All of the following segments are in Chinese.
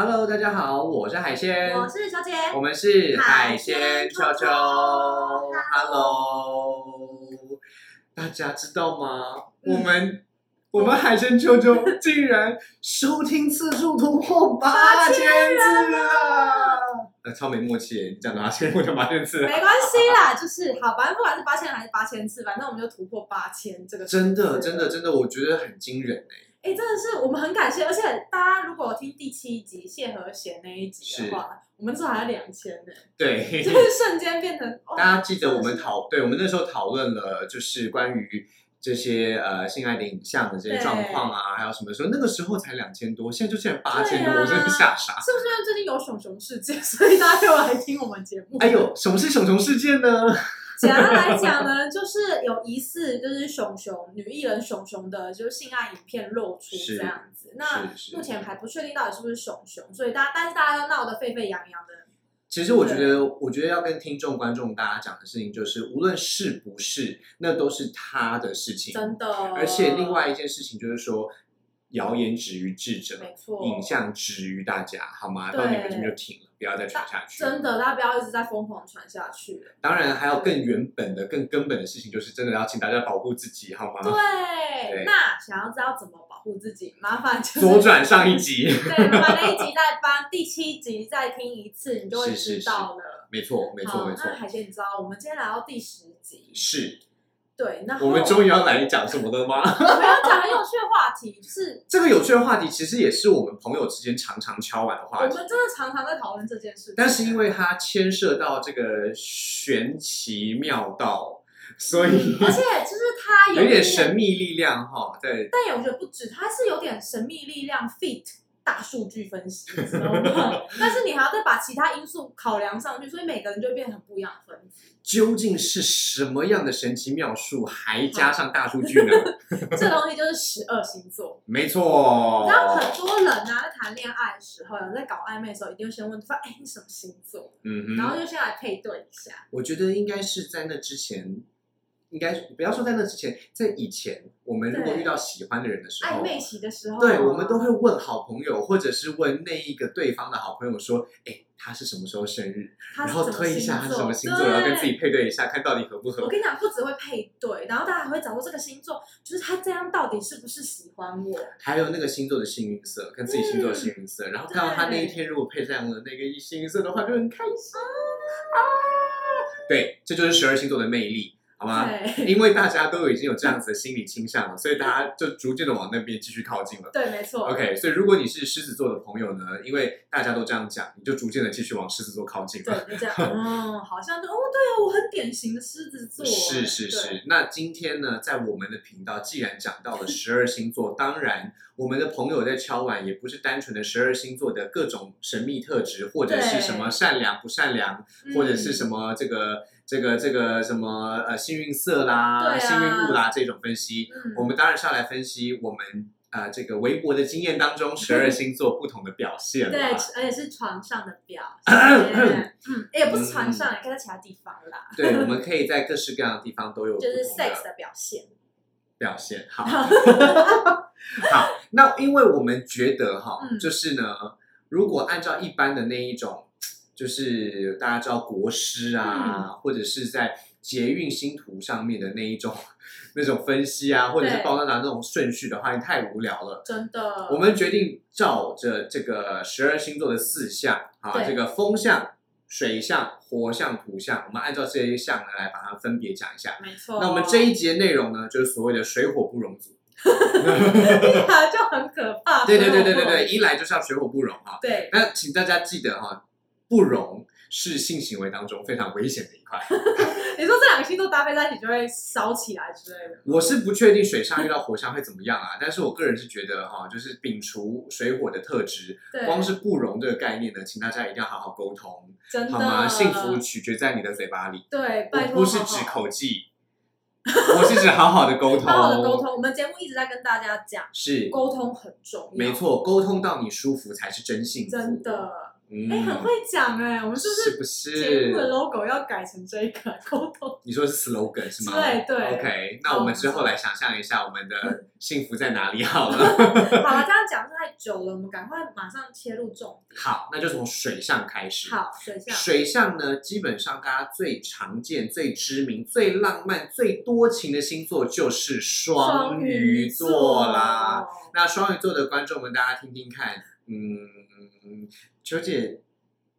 Hello，大家好，我是海鲜，我是小姐，我们是海海鲜鲜秋秋。秋秋 Hello，大家知道吗？嗯我们我们海鲜秋秋 竟然收听次数突破八千次了，呃，超没默契耶！你讲到八千，我就八千次。没关系啦，就是好，反正不管是八千还是八千次，反正我们就突破八千这个真的，真的，真的，我觉得很惊人哎。哎、真的是我们很感谢，而且大家如果听第七集谢和弦那一集的话，我们至少还有两千呢，对，就是瞬间变成。哦大家记得我们讨，对我们那时候讨论了，就是关于这些呃性爱的影像的这些状况啊，还有什么时候，那个时候才两千多，现在就竟然八千多，啊我真的吓傻。是不是因为最近有熊熊事件，所以大家又来听我们节目？哎呦，什么是熊熊事件呢？简单来讲呢，就是有疑似就是熊熊女艺人熊熊的，就是性爱影片露出是这样子。那目前还不确定到底是不是熊熊，所以大家但是大家都闹得沸沸扬扬的。其实我觉得，我觉得要跟听众、观众大家讲的事情，就是无论是不是，那都是他的事情。真的，而且另外一件事情就是说，谣言止于智者，没错，影像止于大家，好吗？对到你们这边就停了，不要再传下去。真的，大家不要一直在疯狂传下去。当然，还有更原本的、更根本的事情，就是真的要请大家保护自己，好吗？对，对那想要知道怎么保护自己，麻烦就是左转上一集，对，麻烦那一集再翻第七集再听一次，你就会知道了。没错，没错，没错那，海鲜，你知道我们今天来到第十集，是对，那我们终于要来讲什么了吗？我们要讲很有趣的话题，就是 这个有趣的话题，其实也是我们朋友之间常常敲碗的话题，我们真的常常在讨论这件事。但是因为它牵涉到这个玄奇妙道，所以而且就是它有一点点神秘力量哈。对，但我觉得不止，它是有点神秘力量 fit 大数据分析，你知道吗？但是你还要再把其他因素考量上去，所以每个人就会变成不一样的分子。究竟是什么样的神奇妙术，还加上大数据呢？这东西就是十二星座。没错然后，很多人啊，在谈恋爱的时候，有人在搞暧昧的时候，一定会先问对方：“哎，你什么星座？”嗯哼，然后就先来配对一下。我觉得应该是在那之前，应该不要说在那之前，在以前，我们如果遇到喜欢的人的时候，暧昧期的时候，对，我们都会问好朋友，或者是问那一个对方的好朋友说，哎，他是什么时候生日？然后推一下他是什么星座，然后跟自己配对一下，看到底合不合我。跟你讲，不只会配对，然后大家还会找出这个星座，就是他这样到底是不是喜欢我？还有那个星座的幸运色，跟自己星座的幸运嗯色，然后看到他那一天如果配上了那个幸运色的话，就很开心啊！对，这就是十二星座的魅力，好吗？因为大家都已经有这样子的心理倾向了，所以大家就逐渐的往那边继续靠近了。对，没错。OK，所以如果你是狮子座的朋友呢，因为大家都这样讲，你就逐渐的继续往狮子座靠近了。对，就这样，嗯，好像就哦，对哦，我很典型的狮子座，是是是，那今天呢，在我们的频道，既然讲到了十二星座，当然我们的朋友在敲碗，也不是单纯的十二星座的各种神秘特质，或者是什么善良不善良，嗯或者是什么这个这个这个什么呃幸运色啦、啊幸运物啦这种分析，嗯，我们当然是要来分析我们呃这个微博的经验当中十二星座不同的表现对，而且是床上的表 现，嗯，也不是床上，也可以在其他地方啦，对，我们 可以在各式各样的地方都有不就是 sex 的的表现，表现。好，好，那因为我们觉得哈，嗯。就是呢，如果按照一般的那一种，就是大家知道国师啊，嗯或者是在捷运星图上面的那一种那种分析啊，或者是对报道拿那种顺序的话，你太无聊了。真的，我们决定照着这个十二星座的四象啊，对这个风象、水象、火象、土象，我们按照这些象呢来把它分别讲一下。没错。那我们这一节内容呢，就是所谓的水火不容组。听起来就很可怕，对对对对对对，一来就是要水火不容哈。对，那请大家记得哈，不容是性行为当中非常危险的一块。你说这两个星座搭配在一起就会烧起来之类的，我是不确定水象遇到火象会怎么样啊，但是我个人是觉得哈，就是摒除水火的特质，光是不容这个概念呢，请大家一定要好好沟通，真的好吗？幸福取决在你的嘴巴里，对，拜托，不是指口技，我是指好好的沟通，好好的沟通。我们节目一直在跟大家讲，是沟通很重要，没，错，沟通到你舒服才是真幸福，真的。嗯，哎、很会讲哎、我们是不是不是节目的？logo 要改成这个 沟通？你说是 slogan 是吗？对对 OK，那我们之后来想象一下我们的 幸福在哪里好了。好了，这样讲太久了，我们赶快马上切入重点。好，那就从水象开始。好，水象，水象呢，基本上大家最常见、最知名、最浪漫、最多情的星座就是双鱼座啦。。那双鱼座的观众们，大家听听看，嗯，秋姐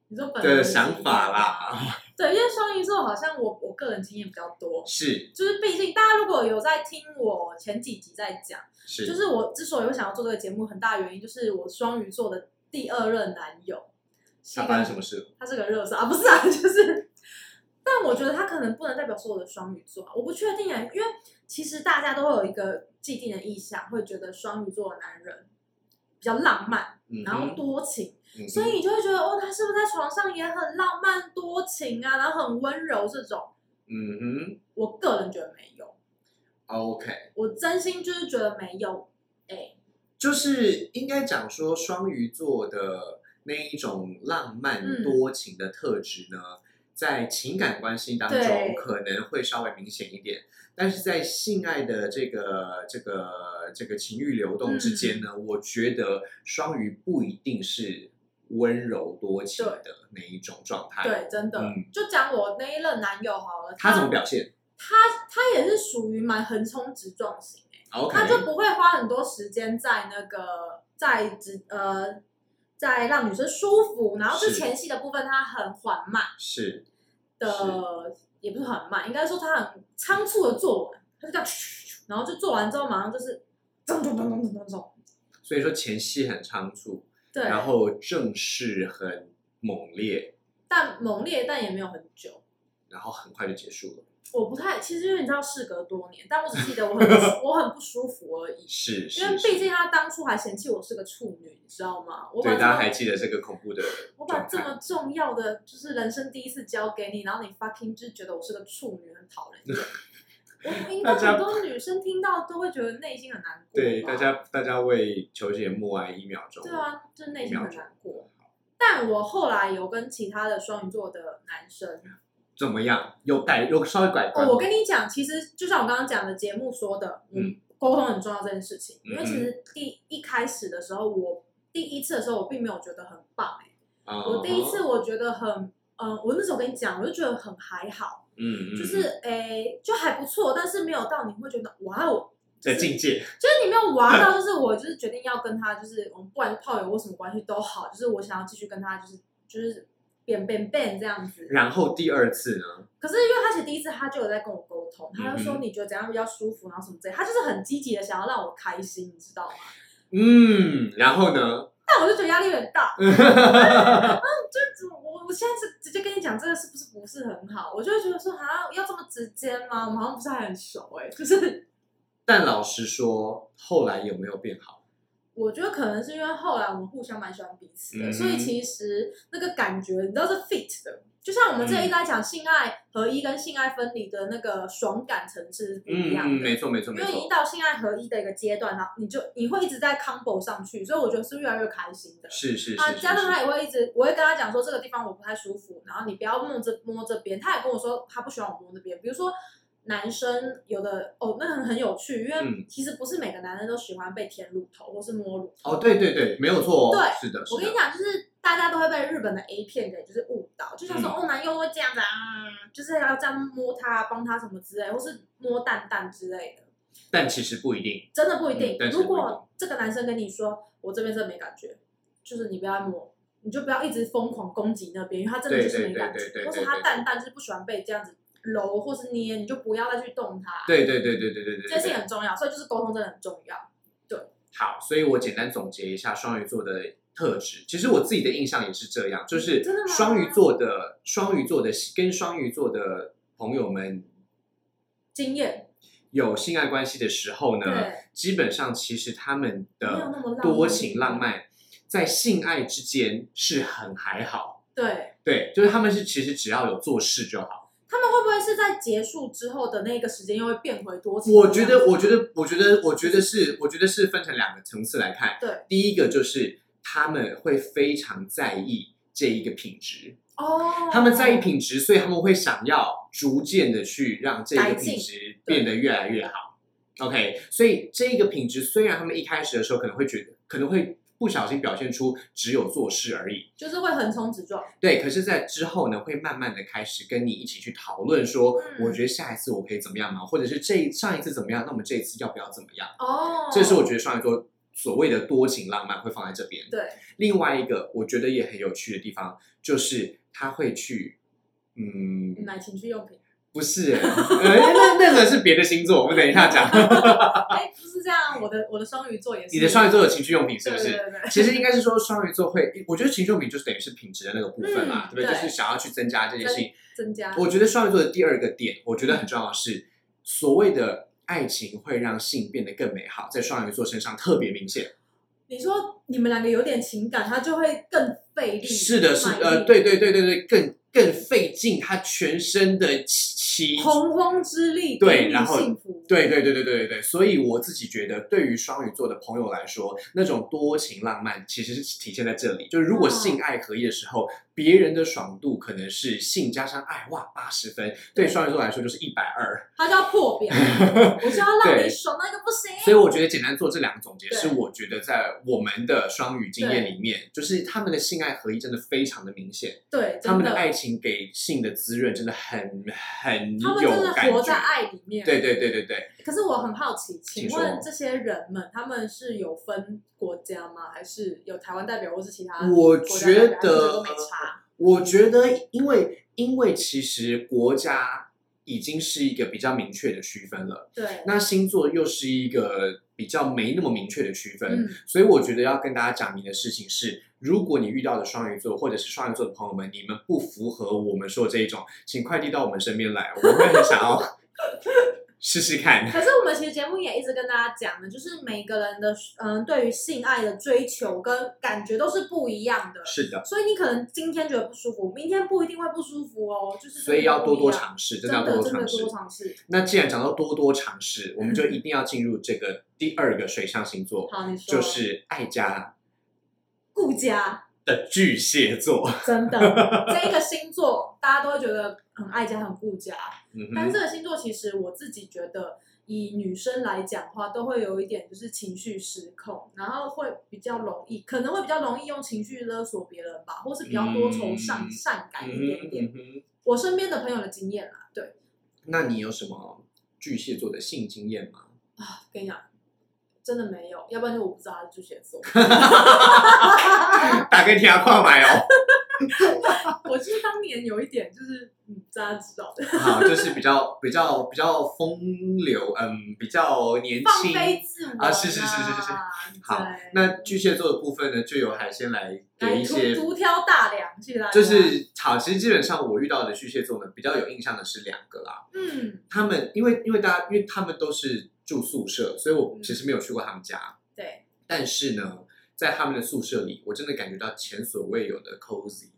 你说本人的想法啦，对，因为双鱼座好像我我个人经验比较多，是。就是毕竟大家如果有在听我前几集在讲，是，就是我之所以会想要做这个节目，很大原因就是我双鱼座的第二任男友。是他一个发生什么事？他是个热色啊，不是啊，就是，但我觉得他可能不能代表所有的双鱼座啊，我不确定啊，因为其实大家都会有一个既定的印象，会觉得双鱼座的男人比较浪漫，嗯哼。然后多情，嗯所以你就会觉得哦，他是不是在床上也很浪漫多情啊，然后很温柔这种？嗯哼。我个人觉得没有，，OK，我真心就是觉得没有，哎，就是应该讲说双鱼座的那一种浪漫嗯多情的特质呢，在情感关系当中可能会稍微明显一点，但是在性爱的这个这个这个情欲流动之间呢，我觉得双鱼不一定是温柔多情的那一种状态。对，真的，嗯就讲我那一任男友好了，他怎么表现他他也是属于蛮横冲直撞型。？OK，他就不会花很多时间在那个在直呃在让女生舒服，然后就是前戏的部分他很缓慢是的，也不是很慢，应该说他很仓促的做完，他就这样然后就做完之后马上就是咚咚咚咚咚咚咚，所以说前戏很仓促，对，然后正式很猛烈，但猛烈但也没有很久。然后很快就结束了。我不太，其实因为你知道事隔多年，但我只记得我很我很不舒服而已，是，因为是毕竟他当初还嫌弃我是个处女，你知道吗？我把对，大家还记得这个恐怖的我把这？么重要的就是人生第一次交给你，然后你 fucking 就是觉得我是个处女，很讨人厌。我应该大家很多女生听到都会觉得内心很难过。对，大家大家为球姐默哀一秒钟。对啊，就内心很难过。但我后来有跟其他的双鱼座的男生，怎么样？有改有稍微改观哦，我跟你讲，其实就像我刚刚讲的节目说的，嗯，沟通很重要这件事情。因为其实第一开始的时候，我第一次的时候，我并没有觉得很棒、欸嗯我第一次我觉得很，嗯、我那时候跟你讲，我就觉得很还好。嗯嗯，就是诶、就还不错，但是没有到你会觉得哇哦，在境界，就是你没有玩到，就是我就是决定要跟他，就是我们不管是炮友或什么关系都好，就是我想要继续跟他，就是就是变变变这样子。然后第二次呢？可是因为他其实第一次他就有在跟我沟通，他就说你觉得怎样比较舒服，然后什么之类，他就是很积极的想要让我开心，你知道吗？嗯，然后呢？但我就觉得压力有点大，就我我现在是直接跟你讲这个是不是不是很好，我就会觉得说啊要这么直接吗？我们好像不是还很熟哎、就是。但老实说，后来有没有变好？我觉得可能是因为后来我们互相蛮喜欢彼此的，嗯所以其实那个感觉你知道是 fit 的。就像我们这一直在讲性爱合一跟性爱分离的那个爽感层次是不一嗯嗯，样的。没错没错没因为你一错，到性爱合一的一个阶段，然后你就你会一直在 combo 上去，所以我觉得是越来越开心的。是是是啊，是加上他是，也会一直，我会跟他讲说这个地方我不太舒服，然后你不要摸这摸这边。他也跟我说他不喜欢我摸那边，比如说男生有的哦，那很很有趣，因为嗯其实不是每个男人都喜欢被舔乳头或是摸乳头。哦，对对对，没有错哦，对是的，是的我跟你，讲，就是大家都会被日本的 A 片给就是误导，就像说、嗯哦，男优都会这样子啊，就是要这样摸他、帮他什么之类，或是摸蛋蛋之类的，但其实不一定，真的不一定。如果这个男生跟你说我这边真的没感觉，就是你不要摸，你就不要一直疯狂攻击那边，因为他真的就是没感觉，对对对对对或是他蛋蛋就是不喜欢被这样子揉或是捏，你就不要再去动他。，对对对对对对对这件事情。很重要，所以就是沟通真的很重要。好，所以我简单总结一下双鱼座的特质。其实我自己的印象也是这样，就是双鱼座的双鱼座的跟双鱼座的朋友们经验，有性爱关系的时候呢，基本上其实他们的多情浪漫在性爱之间是很还好。对。对，就是他们是其实只要有做事就好。他们会不会是在结束之后的那个时间又会变回多情？我觉得，我觉得，我觉得，我觉得是，我觉得是分成两个层次来看。对，第一个就是他们会非常在意这一个品质。哦，他们在意品质，所以他们会想要逐渐的去让这个品质变得越来越好。OK，所以这一个品质虽然他们一开始的时候可能会觉得可能会不小心表现出只有做事而已，就是会横冲直撞。对，可是，在之后呢，会慢慢的开始跟你一起去讨论说，嗯我觉得下一次我可以怎么样嘛？或者是这上一次怎么样，那我们这一次要不要怎么样？哦，这是我觉得双鱼座所谓的多情浪漫会放在这边。对，另外一个我觉得也很有趣的地方，就是他会去，嗯，买情趣用品。不是，呃，那那个是别的星座，我们等一下讲。哎，不是这样，我的我的双鱼座也是。你的双鱼座有情趣用品是不是？对对对其实应该是说双鱼座会，我觉得情趣用品就是等于是品质的那个部分嘛，嗯对不对？对就是想要去增加这件事情。增加。我觉得双鱼座的第二个点，我觉得很重要的是，所谓的爱情会让性变得更美好，在双鱼座身上特别明显。你说你们两个有点情感，他就会更费力。是的，是呃，对对对对对，更更费尽他全身的气洪荒之力，对然后。对对对对对对对，所以我自己觉得，对于双鱼座的朋友来说，那种多情浪漫其实是体现在这里。就是如果哦性爱合一的时候，别人的爽度可能是性加上爱，哇，八十分，对双鱼座来说就是一百二。他就要破表，我就要让你爽到一个不行。所以我觉得简单做这两个总结，是我觉得在我们的双鱼经验里面，就是他们的性爱合一真的非常的明显，对，他们的爱情给性的滋润真的很很他们真有感的活在觉。爱里面。对对对对对，可是我很好奇，请问这些人们，他们是有分国家吗？还是有台湾代表，或是其他我觉得？我觉得，因为因为其实国家已经是一个比较明确的区分了，对，那星座又是一个比较没那么明确的区分，嗯，所以我觉得要跟大家讲明的事情是，如果你遇到的双鱼座或者是双鱼座的朋友们，你们不符合我们说的这一种，请快递到我们身边来，我们会很想要试试看。可是我们其实节目也一直跟大家讲的，就是每个人的嗯对于性爱的追求跟感觉都是不一样的。是的，所以你可能今天觉得不舒服，明天不一定会不舒服哦，就是所以要多多尝，试，真真的要多多真的尝试多。尝试。那既然讲到多多尝试，我们就一定要进入这个第二个水象星座，好，你说就是爱家顾家，的巨蟹座。真的 这一个星座大家都会觉得很爱家、很顾家，但是这个星座其实我自己觉得。以女生来讲的话，都会有一点就是情绪失控，然后会比较容易，可能会比较容易用情绪勒索别人吧，或是比较多愁善、嗯善感一点点。我身边的朋友的经验啦，对那你有什么巨蟹座的性经验吗？啊，跟你讲，真的没有，要不然就我不知道他是巨蟹座。打给天涯跨买哦。我就是当年有一点就是，嗯，大家知道的，好，就是比较比较比较风流，嗯，比较年放轻。飞自我啊是是是是是是好对那巨蟹座的部分呢，就由海鲜来给来一些，独挑大梁，谢谢大家。就是好，其实基本上我遇到的巨蟹座呢，比较有印象的是两个啦。嗯，他们因为因为大家因为他们都是住宿舍，所以我嗯其实没有去过他们家。对，但是呢，在他们的宿舍里，我真的感觉到前所未有的 cozy。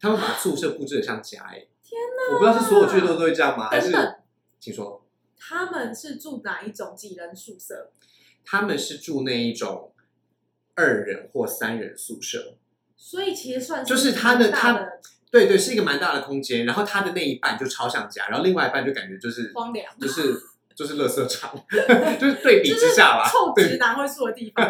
他们把宿舍布置的像家哎、天哪！我不知道是所有巨蟹座都会这样吗？还是等等请说，他们是住哪一种几人宿舍？他们是住那一种二人或三人宿舍，所以其实算就是他的他对对，是一个蛮大的空间。然后他的那一半就超像家，然后另外一半就感觉就是荒凉，就是就是垃圾场，就是对比之下啦，臭对直男会住的地方。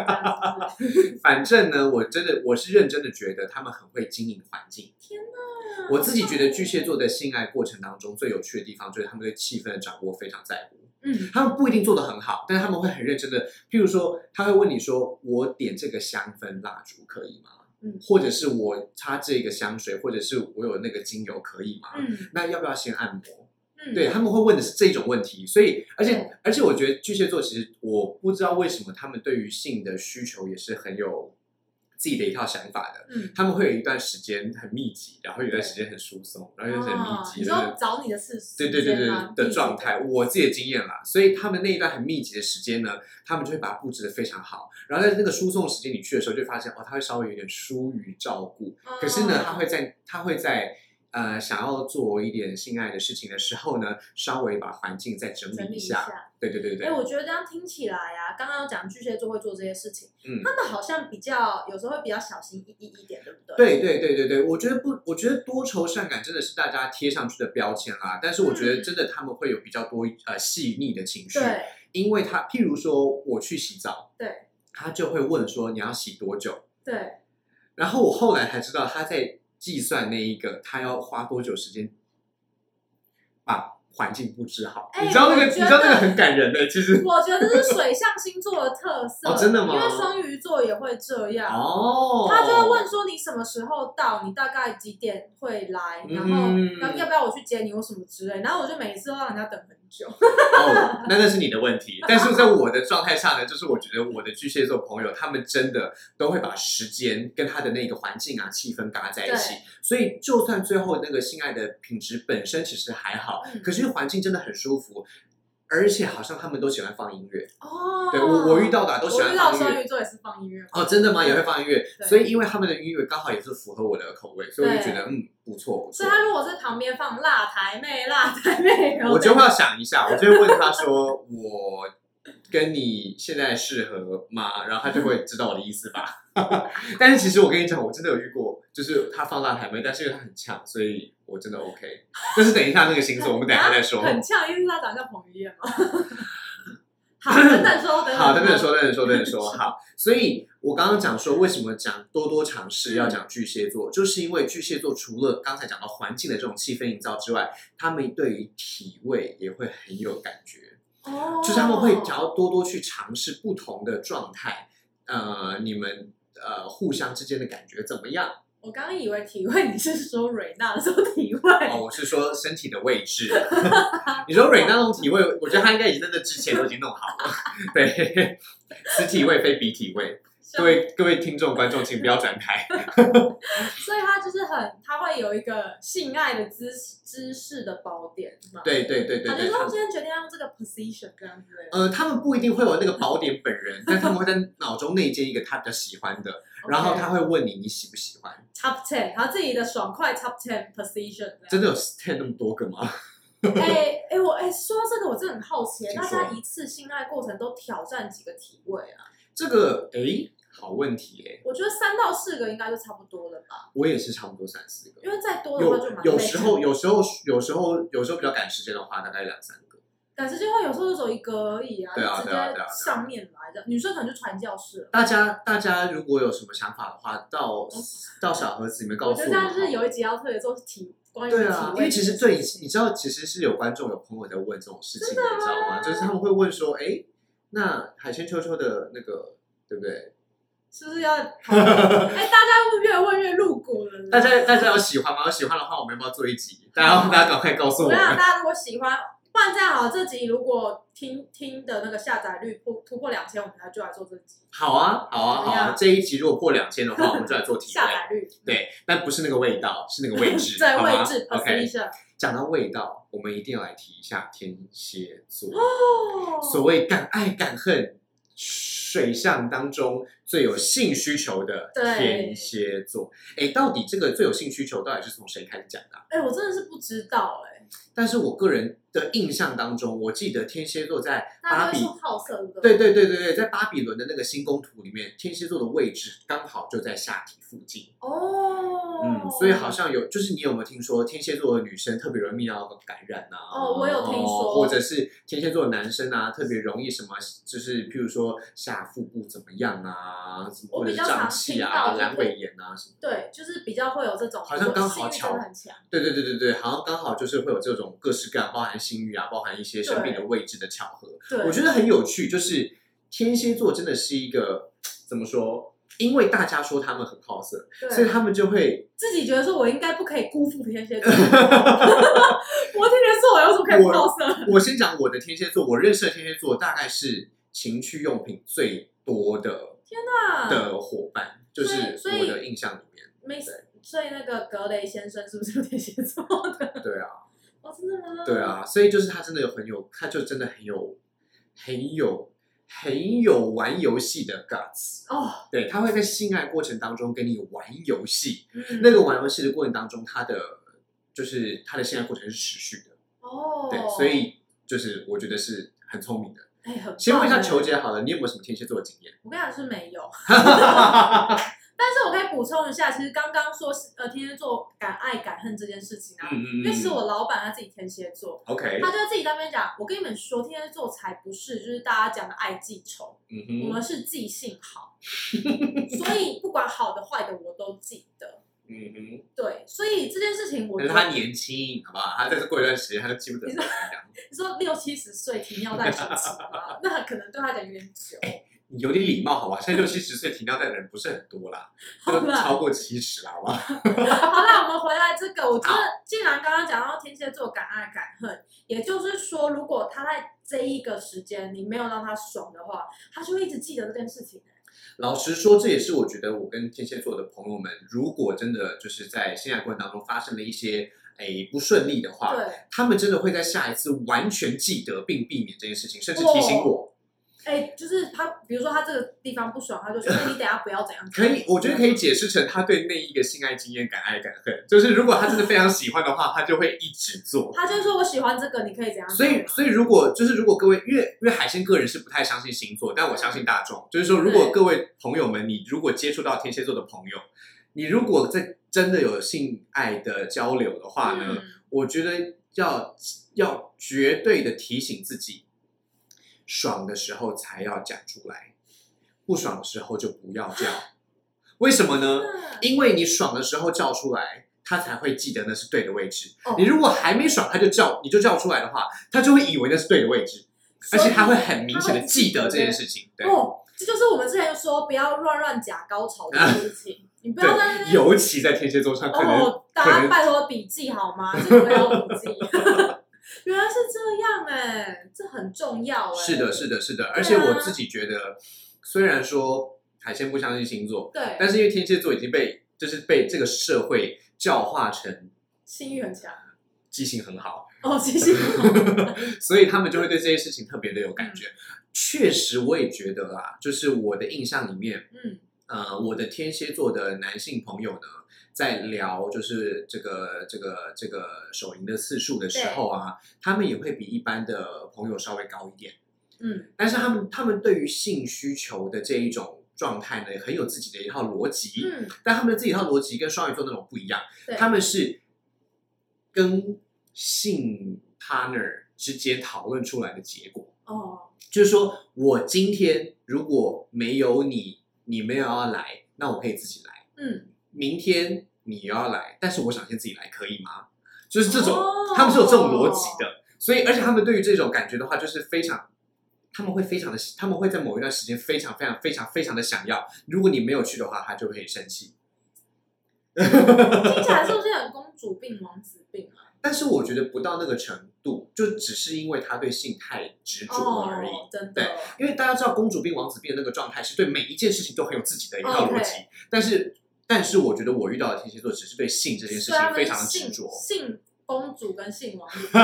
反正呢，我真的我是认真的觉得他们很会经营环境。天哪！我自己觉得巨蟹座的性爱过程当中最有趣的地方，就是他们对气氛的掌握非常在乎。嗯，他们不一定做得很好，但是他们会很认真的，譬如说，他会问你说：“我点这个香氛蜡烛可以吗？”嗯或者是我擦这个香水，或者是我有那个精油可以吗？嗯那要不要先按摩？嗯，对他们会问的是这种问题，所以而且而且我觉得巨蟹座其实我不知道为什么他们对于性的需求也是很有自己的一套想法的。嗯，他们会有一段时间很密集，然后有一段时间很疏松，然后又是很密哦集。你说找你的事对对对对的状态，我自己的经验啦，所以他们那一段很密集的时间呢，他们就会把它布置的非常好。然后在那个输送时间你去的时候，就发现哦，他会稍微有点疏于照顾，可是呢，他会在他会在呃想要做一点性爱的事情的时候呢，稍微把环境再整整理一下。下。对对对对哎、，我觉得这样听起来呀、刚刚讲巨蟹座会做这些事情，嗯。他们好像比较有时候会比较小心翼翼一点，对不对？对对对对对，我觉得不，我觉得多愁善感真的是大家贴上去的标签啦。但是我觉得嗯真的他们会有比较多呃细腻的情绪，对因为他譬如说我去洗澡，对他就会问说你要洗多久，对，然后我后来才知道他在计算那一个他要花多久时间把环境布置好。哎你知道那个，你知道那个很感人的，其实我觉得这是水象星座的特色，哦真的吗因为双鱼座也会这样。哦，他就会问说你什么时候到，你大概几点会来，然后嗯要要不要我去接你或什么之类，然后我就每一次都让人家等很久。哦，那那是你的问题。但是在我的状态下呢，就是我觉得我的巨蟹座朋友，他们真的都会把时间跟他的那个环境啊、气氛搭在一起。所以，就算最后那个性爱的品质本身其实还好，嗯可是环境真的很舒服，而且好像他们都喜欢放音乐。哦，对我我遇到的啊都喜欢放音乐。双鱼座也是放音乐。哦，真的吗？也会放音乐，所以因为他们的音乐刚好也是符合我的口味，所以我就觉得嗯不错不错所以。他如果在旁边放辣台妹、辣台妹，我就会要想一下，我就会问他说：“我跟你现在适合吗？”然后他就会知道我的意思吧。但是其实我跟你讲，我真的有遇过，就是他放大台妹，但是因为他很呛，所以我真的 OK。但是等一下那个星座，我们等一下再说。很呛，因为他长得像彭于晏嘛。好，等等说，等等好，等等说，等等说，等等说。好，所以我刚刚讲说，为什么讲多多尝试要讲巨蟹座，就是因为巨蟹座除了刚才讲到环境的这种气氛营造之外，他们对于体味也会很有感觉。哦，就是他们会想要多多去尝试不同的状态，呃，你们呃互相之间的感觉怎么样？我刚刚以为体位，你是说瑞娜的时候体位，哦，我是说身体的位置。你说瑞娜那种体位，我觉得她应该已经在这之前都已经弄好了。对，此体位非彼体位。各位各位听众观众，请不要转台。所以他就是很，他会有一个性爱的知知识的宝典嘛。对对对对对，他就今天决定要用这个 position 这样子。呃，他们不一定会有那个宝典本人，但他们会在脑中内建一个他比较喜欢的，然后他会问你你喜不喜欢。top ten，他自己的爽快 top ten position。真的有 ten 那么多个吗？哎哎，我哎说到这个，我真的很好奇，请大家一次性爱过程都挑战几个体位啊？这个哎，好问题哎，我觉得三到四个应该就差不多了吧，我也是差不多三四个。因为再多的话就有时候有时候有时候有时候比较赶时间的话，大概两三个。赶时间会有时候就走一个而已啊，对啊就直接对啊对啊对啊上面来的，女生可能就传教士了。大家大家如果有什么想法的话，到到小盒子里面告我觉得这诉我们好。样就是有一集要特别做体关于体对啊，因位为其实对，你知道，其实是有观众有朋友在问这种事情的，你知道吗？就是他们会问说，哎，那海鲜秋秋的那个，对不对？是不是要？哎，大家会越问越露骨了呢。大家大家有喜欢吗？有喜欢的话，我们要不要做一集？大家 大家赶快告诉我我想们。大家如果喜欢，不然这样好了，这集如果听听的那个下载率突突破两千，我们才就来做这集好啊，好啊，好啊！这一集如果破两千的话，我们就来做体位。下载率。对，但不是那个味道，是那个位置，对好吗位置 OK，position。讲到味道，我们一定要来提一下天蝎座。哦，所谓敢爱敢恨，水象当中最有性需求的对天蝎座。哎，到底这个最有性需求到底是从谁开始讲的啊、哎，我真的是不知道哎，但是我个人的印象当中，我记得天蝎座在芭比对对？对对对在巴比伦的那个星宫图里面，天蝎座的位置刚好就在下体附近。哦，嗯，所以好像有，就是你有没有听说天蝎座的女生特别容易泌尿道感染啊？哦我有听说或者是天蝎座的男生啊，特别容易什么，就是譬如说下腹部怎么样啊，什么或者胀气啊、阑尾炎啊什么。对，就是比较会有这种，好像刚好巧。对对对对对，好像刚好就是会有这种各式各样，包含性欲啊，包含一些生命的位置的巧合。对，我觉得很有趣，就是天蝎座真的是一个怎么说？因为大家说他们很好色，所以他们就会自己觉得说我应该不可以辜负天蝎座，我天蝎座我有什么可以不好色？我先讲我的天蝎座，我认识的天蝎座大概是情趣用品最多的天哪的伙伴，就是我的印象里面。没所以那个格雷先生是不是天蝎座的？对啊，哦，真的吗？对，啊，所以就是他真的有很有，他就真的很有很有很有玩游戏的 guts。哦，对，他会在性爱过程当中跟你玩游戏，嗯那个玩游戏的过程当中，他的就是他的性爱过程是持续的，哦，对，所以就是我觉得是很聪明的。哎，很先问一下球姐好了，你有没有什么天蝎座的经验？我跟你讲是没有，但是我可以补充一下，其实刚刚说是呃天蝎座敢爱敢恨这件事情啊，嗯嗯嗯因为其实我老板他自己天蝎座，OK，他就自己在那边讲，我跟你们说，天蝎座才不是就是大家讲的爱记仇，嗯，我们是记性好，所以不管好的坏的我都记得。嗯哼，对，所以这件事情我但觉得是他年轻，好不好？他再过一段时间他就记不得 你说六七十岁停尿袋时期嘛，那可能对他讲有点久。你有点礼貌，好吧？现在六七十岁停尿袋的人不是很多啦，都超过七十了，好吧？好啦，我们回来这个，我觉得既然刚刚讲到天蝎座敢爱敢恨，也就是说，如果他在这一个时间你没有让他爽的话，他就会一直记得这件事情。老实说，这也是我觉得我跟天蝎座的朋友们，如果真的就是在性爱过程当中发生了一些诶不顺利的话，对，他们真的会在下一次完全记得并避免这件事情，甚至提醒我。哎，就是他，比如说他这个地方不爽，他就说哎 你等下不要怎样。可以，我觉得可以解释成他对那一个性爱经验敢爱敢恨，就是如果他真的非常喜欢的话，他就会一直做。他就说我喜欢这个，你可以怎样？所以，所以如果就是如果各位，因为因为海鲜个人是不太相信星座，但我相信大众，就是说，如果对各位朋友们，你如果接触到天蝎座的朋友，你如果在真的有性爱的交流的话呢，嗯，我觉得要要绝对的提醒自己，爽的时候才要讲出来，不爽的时候就不要叫。为什么呢？嗯因为你爽的时候叫出来，他才会记得那是对的位置。哦你如果还没爽，他就叫，你就叫出来的话，他就会以为那是对的位置，而且他会很明显的记得这件事情。对，哦，这就是我们之前说不要乱乱假高潮的事情，你不要在那，边尤其在天蝎座上，可能、哦，大家拜托笔记好吗？这个不要笔记。原来是这样哎、这很重要哎、是的，是的，是的。啊而且我自己觉得，虽然说海鲜不相信星座，对，但是因为天蝎座已经被就是被这个社会教化成性欲很强。记性很好，哦，记性很好。所以他们就会对这些事情特别的有感嗯。觉。确实，我也觉得啦，就是我的印象里面，嗯呃，我的天蝎座的男性朋友呢，在聊就是这个这个这个手淫的次数的时候啊，他们也会比一般的朋友稍微高一点。嗯但是他们他们对于性需求的这一种状态呢，很有自己的一套逻辑。嗯，但他们的自己一套逻辑跟双鱼座那种不一样，他们是跟性 partner 之间讨论出来的结果。哦就是说我今天如果没有你，你没有要来，那我可以自己来。嗯，明天你要来，但是我想先自己来，可以吗？就是这种，哦他们是有这种逻辑的。所以，而且他们对于这种感觉的话，就是非常，他们会非常的，他们会在某一段时间非常非常非常非常的想要。如果你没有去的话，他就会生气。听起来是不是很公主病、王子病啊？但是我觉得不到那个程度，就只是因为他对性太执着而已。哦，真对，因为大家知道公主病、王子病的那个状态，是对每一件事情都很有自己的一套逻辑。但是，但是我觉得我遇到的天蝎座只是对性这件事情非常的执着。性公主跟性王子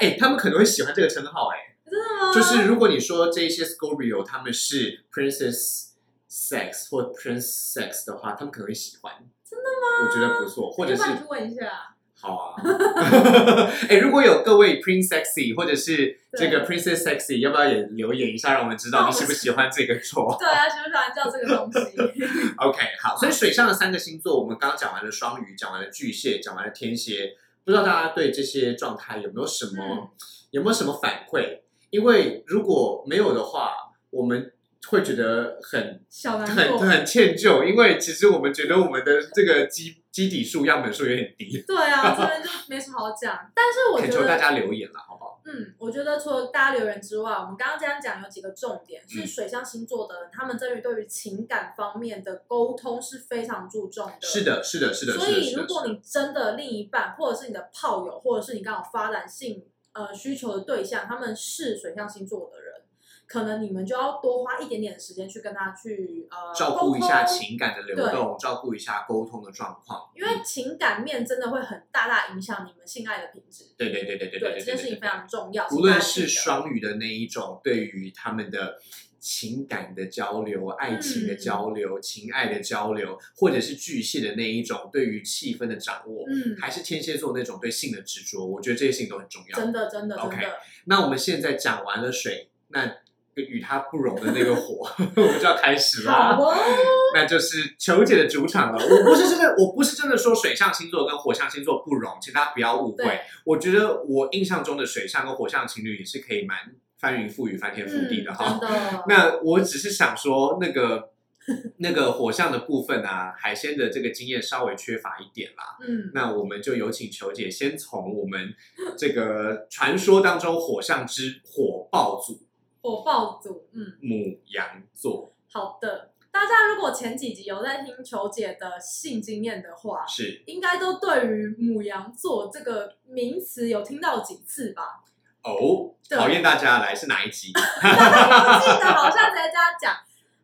哎、他们可能会喜欢这个称号、哎，真的吗？就是如果你说这一些 Scorpio 他们是 Princess Sex 或 Prince Sex 的话，他们可能会喜欢。真的吗？我觉得不错，或者是问一下。好啊。哎、如果有各位 Prince Sexy 或者是这个 Princess Sexy，要不要也留言一下，让我们知道你喜不喜欢这个座？对啊，喜不喜欢叫这个东西？OK，好，所以水上的三个星座，我们刚刚讲完了双鱼，讲完了巨蟹，讲完了天蝎，不知道大家对这些状态有没有什么、嗯有没有什么反馈？因为如果没有的话，我们会觉得很。很很歉疚，因为其实我们觉得我们的这个基基底数、样本数有点低，对啊，这边就没什么好讲。但是我 恳求大，家留言了，好不好？嗯，我觉得除了大家留言之外，我们刚刚这样讲有几个重点，嗯是水象星座的人，他们对于对于情感方面的沟通是非常注重的。是的，是的，是的，所。以如果你真的另一半，或者是你的炮友，或者是你刚好发展性呃需求的对象，他们是水象星座的人，可能你们就要多花一点点的时间去跟他去呃照顾一下情感的流动，照顾一下沟通的状况，因为情感面真的会很大大影响你们性爱的品质。对对对对对对，这件事情非常重要。无论是双鱼的那一种对于他们的情感的交流、爱情的交流、情爱的交流，或者是巨蟹的那一种对于气氛的掌握，嗯，还是天蝎座那种对性的执着，我觉得这些事情都很重要。真的真的 OK 的，那我们现在讲完了水，那与它不容的那个火，我们就要开始了。好哦，那就是球姐的主场了。我不是真的，我不是真的说水象星座跟火象星座不容，请大家不要误会。我觉得我印象中的水象跟火象情侣也是可以蛮翻云覆雨、翻天覆地的哈。嗯，那我只是想说，那个那个火象的部分啊，海鲜的这个经验稍微缺乏一点啦。嗯，那我们就有请球姐先从我们这个传说当中火象之火爆组火爆组，嗯。母羊座好的，大家如果前几集有在听球姐的性经验的话，是应该都对于母羊座这个名词有听到几次吧？哦，对考验大家来是哪一集？我记得好像直接这样讲。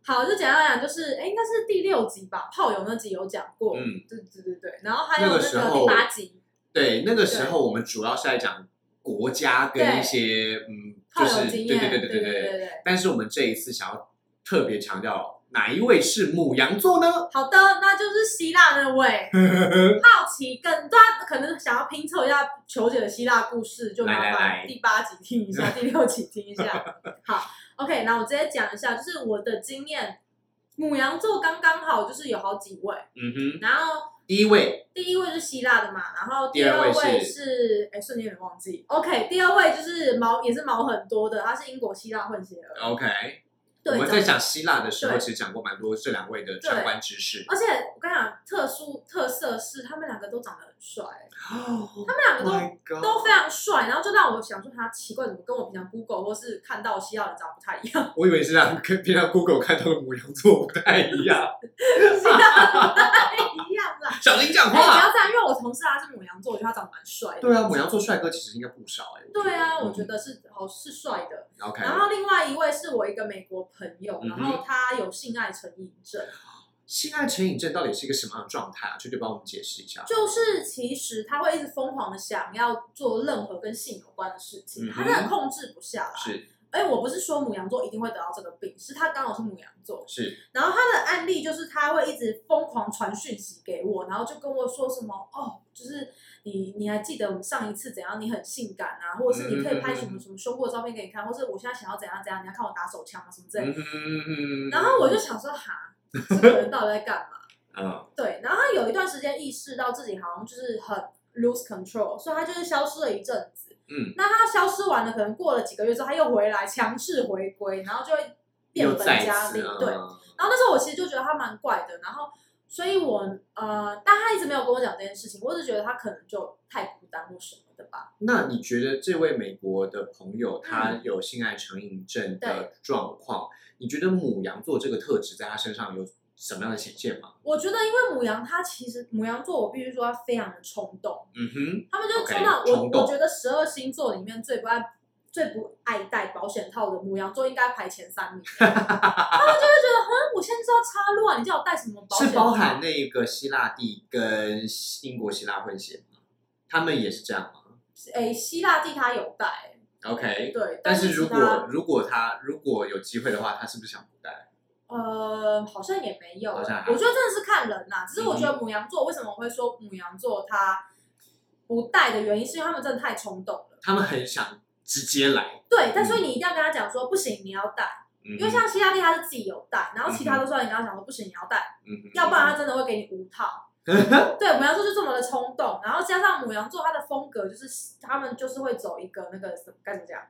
好，就简单来讲，就是哎，应该是第六集吧，炮友那集有讲过。嗯，对对对对。然后还有那那个第八集，对，那个时候我们主要是在讲国家跟一些嗯，炮就是对对对对对对。对对。但是我们这一次想要特别强调哪一位是母羊座呢？好的，那就是希腊那位。好奇更大家可能想要拼凑一下球姐的希腊故事，就麻烦第八集听一下，第六集听一下。好，OK，那我直接讲一下，就是我的经验，母羊座刚刚好，就是有好几位，嗯哼，然后第一位第一位是希腊的嘛，然后第第二位位是是，哎，瞬间有点忘记。OK，第二位就是毛也是毛很多的，他是英国希腊混血儿。，OK。我，们在讲希腊的时候，对其实讲过蛮多这两位的相关知识。而且我跟你讲，特殊特色是他们两个都长得很帅。他他们两个都 Oh God 都非常帅，然后就让我想说他奇怪，怎么跟我平常 Google 或是看到希腊人长不太一样？我以为是让跟平常 Google 看到的母羊座不太一样。希腊人不太一样啦。小林讲哎、不话。要这样，因为我同事他是母羊座，我觉得他长得蛮帅的。对啊，母羊座帅哥其实应该不少哎。对啊，我嗯觉得是好是帅的。OK。然后另外一位是我一个美国朋友，然后他有性爱成瘾症，性爱成瘾症到底是一个什么样的状态啊？就就帮我们解释一下。就是其实他会一直疯狂的想要做任何跟性有关的事情，嗯他真的控制不下来。是哎，我不是说母羊座一定会得到这个病，是他刚好是母羊座，是，然后他的案例就是他会一直疯狂传讯息给我，然后就跟我说什么哦，就是你你还记得我们上一次怎样？你很性感啊，或者是你可以拍什么什么胸部的照片给你看，或是我现在想要怎样怎样，你要看我打手枪啊什么之类的。嗯然后我就想说，哈，这个人到底在干嘛？嗯对，然后他有一段时间意识到自己好像就是很 lose control，所以他就是消失了一阵子。嗯，那他消失完了，可能过了几个月之后，他又回来，强势回归，然后就会变本加厉。对，嗯然后那时候我其实就觉得他蛮怪的，然后所以我呃，但他一直没有跟我讲这件事情，我只觉得他可能就太孤单或什么的吧。那你觉得这位美国的朋友他嗯有性爱成瘾症的状况？你觉得母羊座这个特质在他身上有什么样的显现吗？我觉得因为母羊，它其实母羊座，我必须说他非常的冲动，嗯哼，他们就冲到我我觉得十二星座里面最不爱最不爱戴保险套的母羊座应该排前三名。他们就会觉得，嗯，我现在知道插入啊，你叫我戴什么保险是？包含那个希腊地跟英国希腊混血吗？他们也是这样吗诶，希腊地他有戴，？OK，对，但是是如果如果他如果有机会的话，他是不是想不戴？呃，好像也没有，我觉得真的是看人呐、只是我觉嗯得母羊座为什么我会说母羊座他不戴的原因，是因为他们真的太冲动了。他们很想直接来，对，但所以你一定要跟他讲说，不行，你要带，嗯因为像希拉蒂他是自己有带，然后其他都是要你跟他讲说，不行，你要带，嗯要不然他真的会给你五套。对，母羊座就这么的冲动，然后加上母羊座他的风格就是他们就是会走一个那个什么该怎么讲，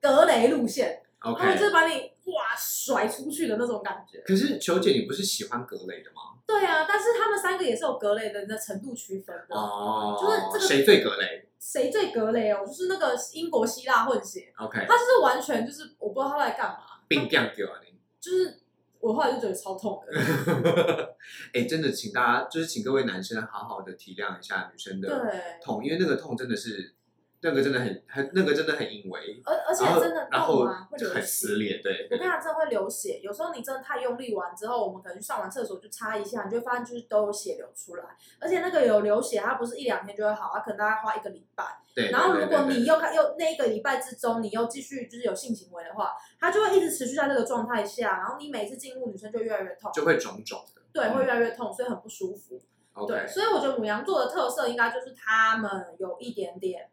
格雷路线，他们就。是把你哇甩出去的那种感觉。可是球姐，你不是喜欢格雷的吗？对啊，但是他们三个也是有格雷的那程度区分的。哦，就是这个谁最格雷谁最格雷哦？就是那个英国希腊混血，？OK，他就是完全就是我不知道他在干嘛，病掉给啊你。就是我后来就觉得超痛的。哎、真的，请大家就是请各位男生好好的体谅一下女生的对，痛，因为那个痛真的是那个真的很很那个真的很因为，而而且真的然后痛啊，会流很血。撕裂，对对我跟你讲，真的会流血。有时候你真的太用力完之后，我们可能去上完厕所就擦一下，你就会发现就是都有血流出来。而且那个有流血，它不是一两天就会好，它可能大概花一个礼拜。对。然后如果你又看又那一个礼拜之中，你又继续就是有性行为的话，它就会一直持续在这个状态下，然后你每次进入女生就越来越痛，就会肿肿的对，会越来越痛，所以很不舒服。对所以我觉得母羊座的特色应该就是他们有一点点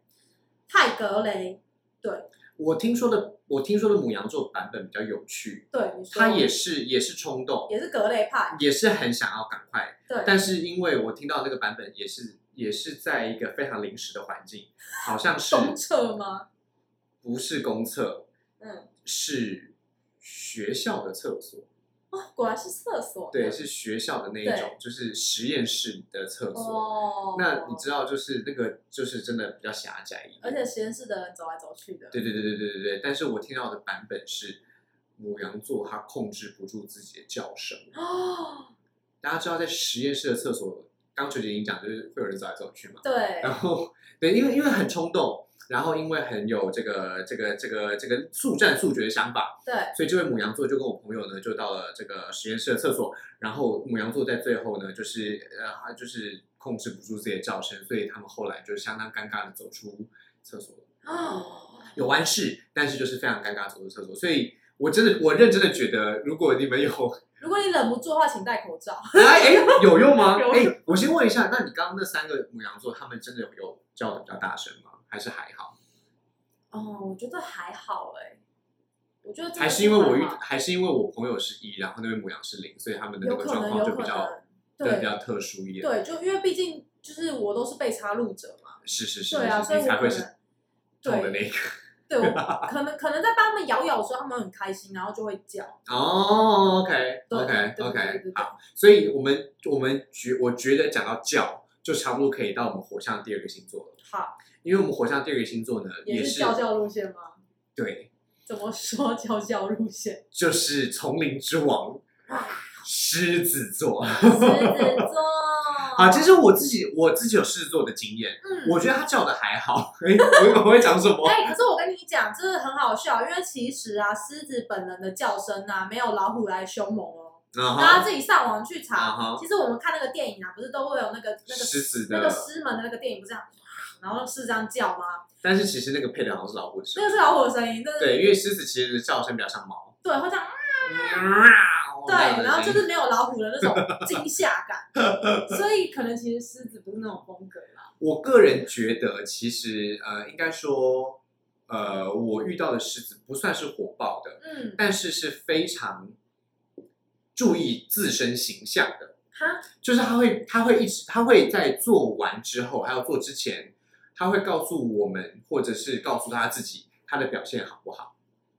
太格雷。对。我听说的我听说的母羊座版本比较有趣，对，他也是也是冲动，也是格雷派，也是很想要赶快，对，但是因为我听到那个版本也是也是在一个非常临时的环境，好像是公厕吗？不是公厕，嗯，是学校的厕所，哦，果然是厕所。对，是学校的那一种，就是实验室的厕所。哦，那你知道，就是那个就是真的比较狭窄一点，而且实验室的人走来走去的。对对对对对对对。但是我听到的版本是母羊座它控制不住自己的叫声。哦，大家知道，在实验室的厕所，刚刚学姐已经讲，就是会有人走来走去嘛。对，然后对，因为因为很冲动，然后因为很有这个这个这个这个速战速决的想法，对，所以这位母羊座就跟我朋友呢，就到了这个实验室的厕所，然后母羊座在最后呢，就是呃，他就是控制不住自己的叫声，所以他们后来就相当尴尬的走出厕所，哦，有完事，但是就是非常尴尬走出厕所，所以我真的我认真的觉得，如果你们有 如果你忍不住的话，请戴口罩。哎哎有用吗？有哎，我先问一下，那你刚刚那三个母羊座，他们真的有有叫的比较大声吗？还是还好？哦，我觉得还好哎，我觉得真的还是因为我遇还是因为我朋友是一，然后那位母羊是零，所以他们的那个状况就比较能，对对比较特殊一点。对，就因为毕竟就是我都是被插入者嘛，是是是，对啊，所以才会是痛的对那个。对，我 可能可能在帮他们咬咬的时候，他们很开心，然后就会叫。哦，OK 对 OK OK，好，所以我们我们觉我觉得讲到叫，就差不多可以到我们火象第二个星座了，好，因为我们火象第二个星座呢也是教教路线吗？对，怎么说教教路线？就是丛林之王狮子座。狮子座。啊，其实我自己我自己有狮子座的经验，嗯，我觉得他叫的还好。哎，我我会讲什么？哎、可是我跟你讲，这很好笑，因为其实啊，狮子本人的叫声啊，没有老虎来凶猛哦。啊大家哈，自己上网去啊查。哈，其实我们看那个电影啊，不是都会有那个那个狮子的那个狮门的那个电影，不是这样，然后是这样叫吗？但是其实那个配的好像是老虎的声音。那个是老虎的声音，对，因为狮子其实的叫声比较像猫。对，会这样。对对，然后就是没有老虎的那种惊吓感，所以可能其实狮子不是那种风格啦。我个人觉得，其实呃，应该说，呃，我遇到的狮子不算是火爆的，嗯，但是是非常注意自身形象的。哈，就是他会，他会一直，他会在做完之后，还有做之前，他会告诉我们，或者是告诉他自己，他的表现好不好。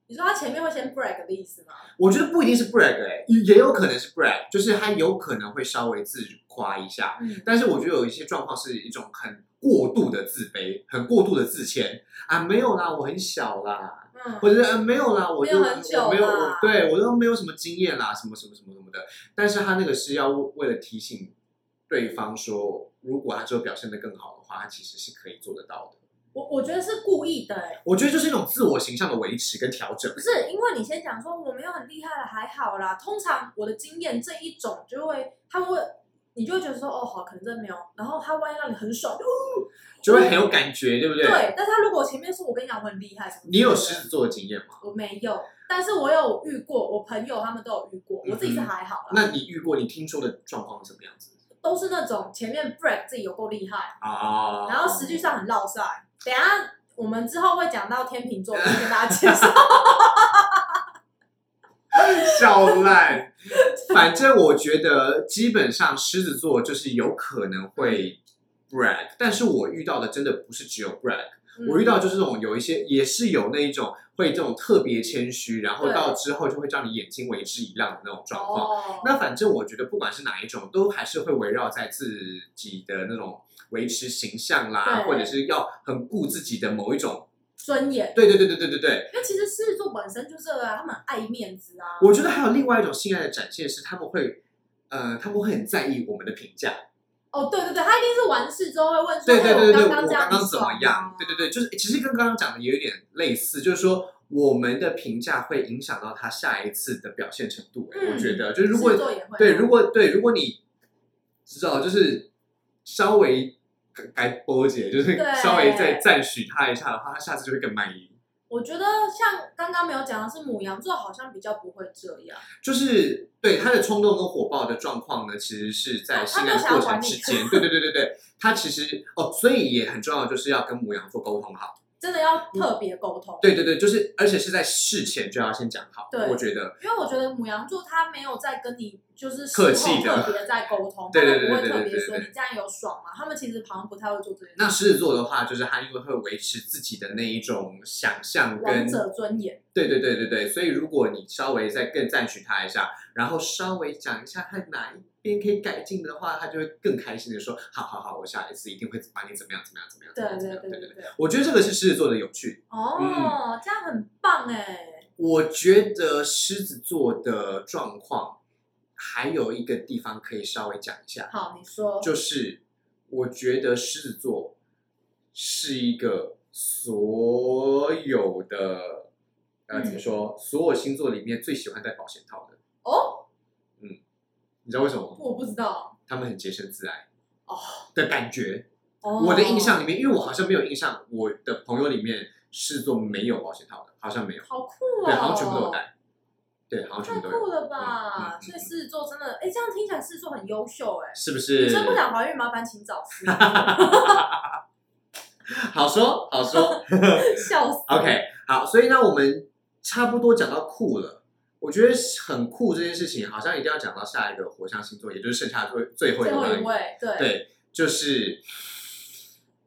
你说他前面会先 brag 的意思吗？我觉得不一定是 brag 哎、也有可能是 brag，就是他有可能会稍微自夸一下，嗯，但是我觉得有一些状况是一种很过度的自卑，很过度的自谦啊，没有啦，我很小啦，嗯，或者是、呃、没有啦，我就没有我没有，我对我都没有什么经验啦，什么什么什么什么的。但是他那个是要为了提醒对方说，如果他之后表现的更好的话，他其实是可以做得到的。我我觉得是故意的、欸，我觉得就是一种自我形象的维持跟调整不。是因为你先讲说我没有很厉害了，还好啦。通常我的经验这一种就会，他们会，你就会觉得说哦好，可能真的没有。然后他万一让你很爽，就会很有感觉，对不对？对。但是他如果前面说我跟你讲我很厉害什么你有狮子座的经验吗？我没有，但是我有遇过，我朋友他们都有遇过，我自己是还好啦，那你遇过你听说的状况是什么样子都是那种前面 break 自己有够厉害，啊？然后实际上很绕赛。等一下我们之后会讲到天秤座，我 跟大家介绍。笑烂。反正我觉得基本上狮子座就是有可能会 brag，但是我遇到的真的不是只有 brag，、我遇到就是这种有一些也是有那一种会这种特别谦虚，然后到之后就会让你眼睛为之一亮的那种状况。哦，那反正我觉得不管是哪一种，都还是会围绕在自己的那种维持形象啦，或者是要很顾自己的某一种。尊严。对对对对对对对，那其实狮子座本身就这个啊，他们爱面子啊。我觉得还有另外一种性爱的展现是他们会，呃，他们会很在意我们的评价。哦，对对对，他一定是完事之后会问说，对对对对我我刚刚怎么样？对对对，就是其实跟刚刚讲的也有点类似，就是说我们的评价会影响到他下一次的表现程度。我觉得，就是如果对，如果对，如果你知道，就是稍微该该波姐，就是稍微再赞许他一下的话，他下次就会更满意。我觉得像刚刚没有讲的是母羊座，好像比较不会这样。就是对他的冲动跟火爆的状况呢，其实是在哦性爱他没有想要过程之间。对对对对对，他其实哦，所以也很重要，就是要跟母羊座沟通好。真的要特别沟通。对对对，就是而且是在事前就要先讲好。对我觉得因为我觉得母羊座他没有在跟你就是事客气的后特别在沟通，对对对对对不会对对特别说你这样有爽吗？他们其实好像不太会做这件事。那狮子座的话，就是他因为会维持自己的那一种想象跟王者尊严，对对对对对，所以如果你稍微再更赞许他一下，然后稍微讲一下他哪一边可以改进的话，他就会更开心的说：“好好好，我下一次一定会把你怎么样怎么样怎么样。”对对对对对对。我觉得这个是狮子座的有趣。哦，嗯这样很棒哎。我觉得狮子座的状况还有一个地方可以稍微讲一下，好，你说。就是我觉得狮子座是一个所有的呃怎么说，所有星座里面最喜欢戴保险套的。哦，嗯你知道为什么吗？我不知道。他们很洁身自爱哦的感觉。哦，我的印象里面，因为我好像没有印象，我的朋友里面狮子座没有保险套的，好像没有。好酷哦。对，好像全部都有戴。对，好像全太部都有。酷了吧！嗯所以狮子座真的，哎，这样听起来狮子座很优秀哎。是不是？女生不想怀孕，麻烦请找司机。好说，好说。笑死。OK，好，所以呢，我们差不多讲到酷了。我觉得很酷这件事情，好像一定要讲到下一个火象星座，也就是剩下最最后一最后位。一位，对，对，就是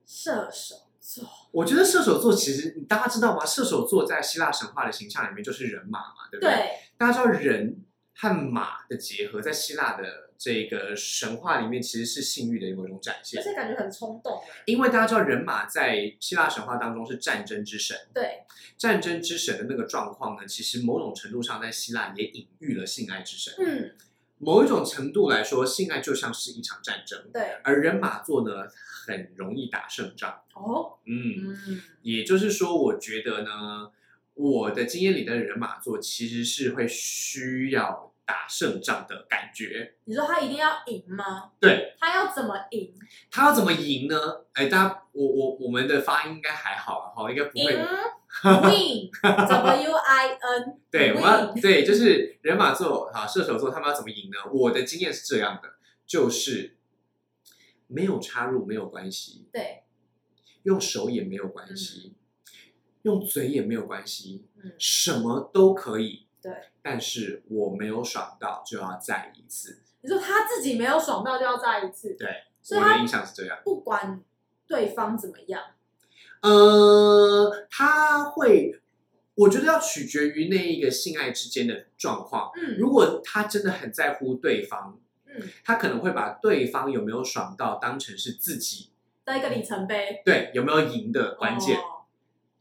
射手座。我觉得射手座其实大家知道吗？射手座在希腊神话的形象里面就是人马嘛，对不对？对，大家知道人和马的结合，在希腊的这个神话里面其实是性欲的某种展现而。且感觉很冲动哎。因为大家知道人马在希腊神话当中是战争之神，对，战争之神的那个状况呢，其实某种程度上在希腊也隐喻了性爱之神。嗯，某一种程度来说，性爱就像是一场战争，对。而人马座呢很容易打胜仗。哦，嗯，嗯，也就是说，我觉得呢，我的经验里的人马座其实是会需要打胜仗的感觉。你说他一定要赢吗？对，他要怎么赢？他要怎么赢呢？哎，大家，我我我们的发音应该还好啊，哈，应该不赢会。win，W I N，对，我要对，就是人马座啊，射手座，他们要怎么赢呢？我的经验是这样的，就是没有插入没有关系，对，用手也没有关系，用嘴也没有关系，嗯，什么都可以。对，但是我没有爽到，就要再一次。你说他自己没有爽到就要再一次，对，所以我的印象是这样。不管对方怎么样，呃，他会，我觉得要取决于那一个性爱之间的状况。嗯如果他真的很在乎对方，嗯，他可能会把对方有没有爽到当成是自己的一个里程碑，对有没有赢的关键。哦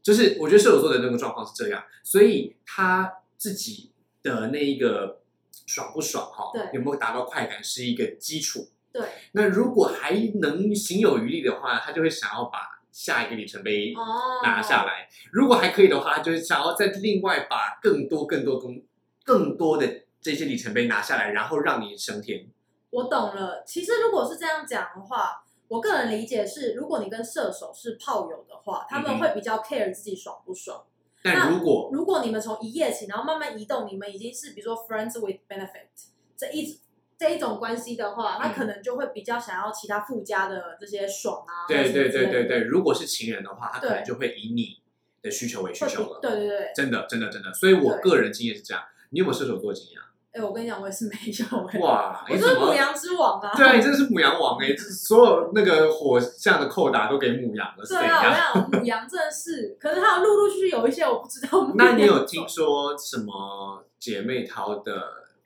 就是我觉得射手座的那个状况是这样，所以他自己的那一个爽不爽哈，对有没有达到快感是一个基础。对，那如果还能行有余力的话，他就会想要把下一个里程碑哦，拿下来。如果还可以的话，他就是想要再另外把更多、更多、更更多的这些里程碑拿下来，然后让你升天。我懂了。其实如果是这样讲的话，我个人理解是，如果你跟射手是炮友的话，他们会比较 care 自己爽不爽。但如果如果你们从一夜情，然后慢慢移动，你们已经是比如说 friends with benefit 这一这一种关系的话，他嗯可能就会比较想要其他附加的这些爽啊。对对对对对，如果是情人的话，他可能就会以你的需求为需求了。对对对。真的真的真的，所以我个人经验是这样。你有没有射手座经验啊？哎、我跟你讲，我也是没有哎、哇，我你怎么？就是母羊之王啊。对啊，你真的是母羊王哎！就是所有那个火象的扣打都给母羊了，对啊，母羊真的是，可是还有陆陆续续有一些我不知道。那你有听说什么姐妹淘的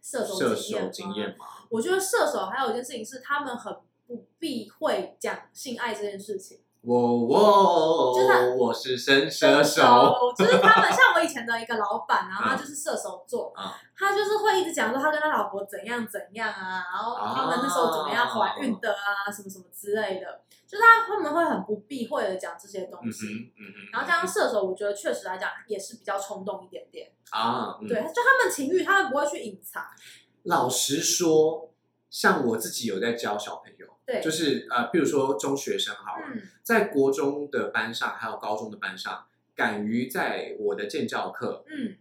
射手射手经验吗？我觉得射手还有一件事情是，他们很不避讳讲性爱这件事情。我我就是我是神射手，就是他们像我以前的一个老板，然后他就是射手座，啊他就是会一直讲说他跟他老婆怎样怎样啊，然后他们那时候怎么样怀孕的啊，什么什么之类的，就是他他们会很不避讳的讲这些东西。嗯哼嗯哼，然后加上射手，我觉得确实来讲也是比较冲动一点点。啊，嗯对，就他们情欲，他们不会去隐藏。老实说，像我自己有在教小朋友，对，就是呃，比如说中学生好了，嗯在国中的班上还有高中的班上，敢于在我的建教课，嗯，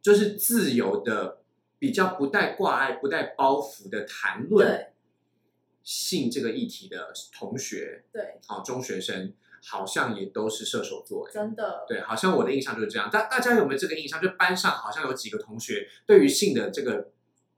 就是自由的、比较不带挂碍、不带包袱的谈论性这个议题的同学，对，好中学生，好像也都是射手座。真的，对，好像我的印象就是这样。大大家有没有这个印象？就班上好像有几个同学对于性的这个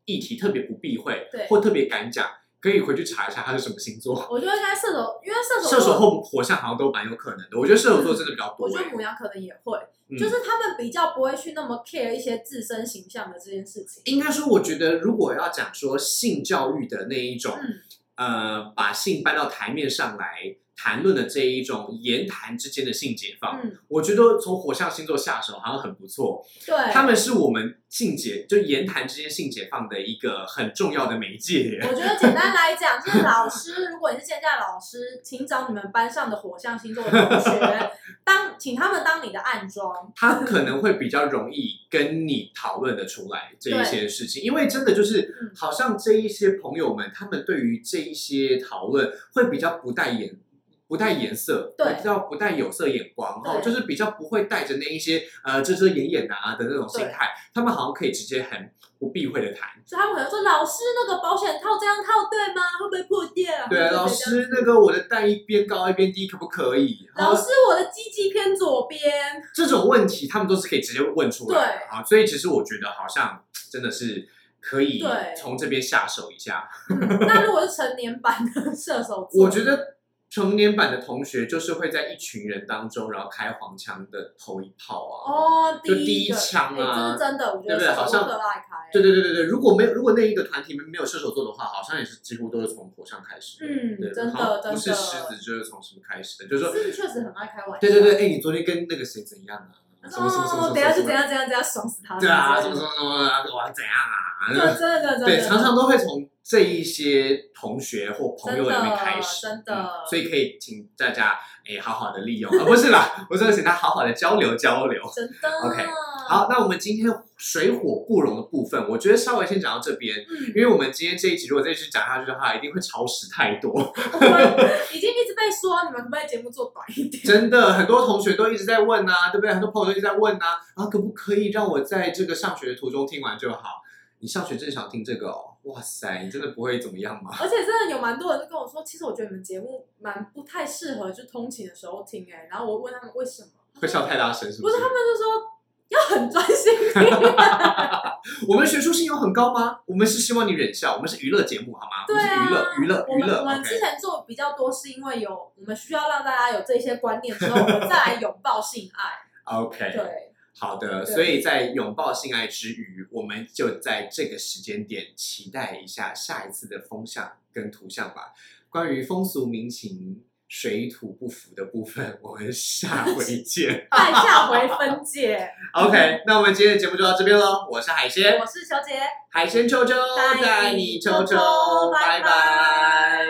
议题特别不避讳，对或特别敢讲，可以回去查一下他是什么星座。我觉得应该射手，因为射手射手座或火象好像都蛮有可能的。我觉得射手座真的比较多、我觉得欸母羊可能也会，嗯就是他们比较不会去那么 care 一些自身形象的这件事情。应该说，我觉得如果要讲说性教育的那一种，嗯，呃，把性搬到台面上来谈论的这一种言谈之间的性解放，嗯，我觉得从火象星座下手好像很不错。对，他们是我们性解就言谈之间性解放的一个很重要的媒介。我觉得简单来讲，就是老师，如果你是现在老师，请找你们班上的火象星座的同学，当请他们当你的暗装。他可能会比较容易跟你讨论的出来这一些事情，因为真的就是嗯好像这一些朋友们，他们对于这一些讨论会比较不带眼。不带颜色，对比较不带有色眼光，哦，就是比较不会带着那一些呃遮遮掩掩啊的那种心态，他们好像可以直接很不避讳的谈。所以他们可能说：“老师，那个保险套这样套对吗？会不会破掉？”对啊，老师，那个我的蛋一边高一边低，可不可以？老师，我的鸡鸡偏左边。这种问题，他们都是可以直接问出来的对啊。所以其实我觉得好像真的是可以对从这边下手一下。嗯那如果是成年版的 射手座，我觉得成年版的同学就是会在一群人当中，然后开黄腔的头一炮啊。哦，就第一枪啊哎这是真的，我觉得对不对好像。对对对对对，如果没有如果那一个团体没有射手座的话，好像也是几乎都是从火象开始嗯真的好像真的不是狮子就是从什么开始的，就是说，狮子确实很爱开玩笑。对对对，哎，你昨天跟那个谁怎样啊？什么什么什么什么，哦，等一下就怎样怎样怎样，爽死他。对啊，什什么什么什么，哇，怎样啊？对，真的真的。对，常常都会从这一些同学或朋友里面开始，真的所以可以请大家哎好好的利用，啊不是啦，我说请他好好的交流交流。真的。OK，好，那我们今天水火不容的部分，我觉得稍微先讲到这边，嗯，因为我们今天这一集如果再继续讲下去的话，一定会超时太多。我们已经一直被说，你们可不可以节目做短一点？真的，很多同学都一直在问啊，对不对？很多朋友都一直在问啊，啊，可不可以让我在这个上学的途中听完就好？你上学正想听这个哦，哇塞，你真的不会怎么样吗？而且真的有蛮多人就跟我说，其实我觉得你们节目蛮不太适合就通勤的时候听哎、然后我问他们为什么，会笑太大声是是？不是他们就说要很专心听、我们学术性有很高吗？我们是希望你忍笑，我们是娱乐节目好吗？对啊，我们是娱乐娱乐娱乐我们之。前做比较多是因为有我们需要让大家有这些观念之后，我们再来拥抱性爱。OK，对，好的，所以在拥抱性爱之余，我们就在这个时间点期待一下下一次的风向跟图像吧。关于风俗民情、水土不服的部分，我们下回见。待下回分 解。OK，那我们今天的节目就到这边喽。我是海鲜我是小姐。海鲜秋秋，带带你你秋秋秋秋，拜拜拜拜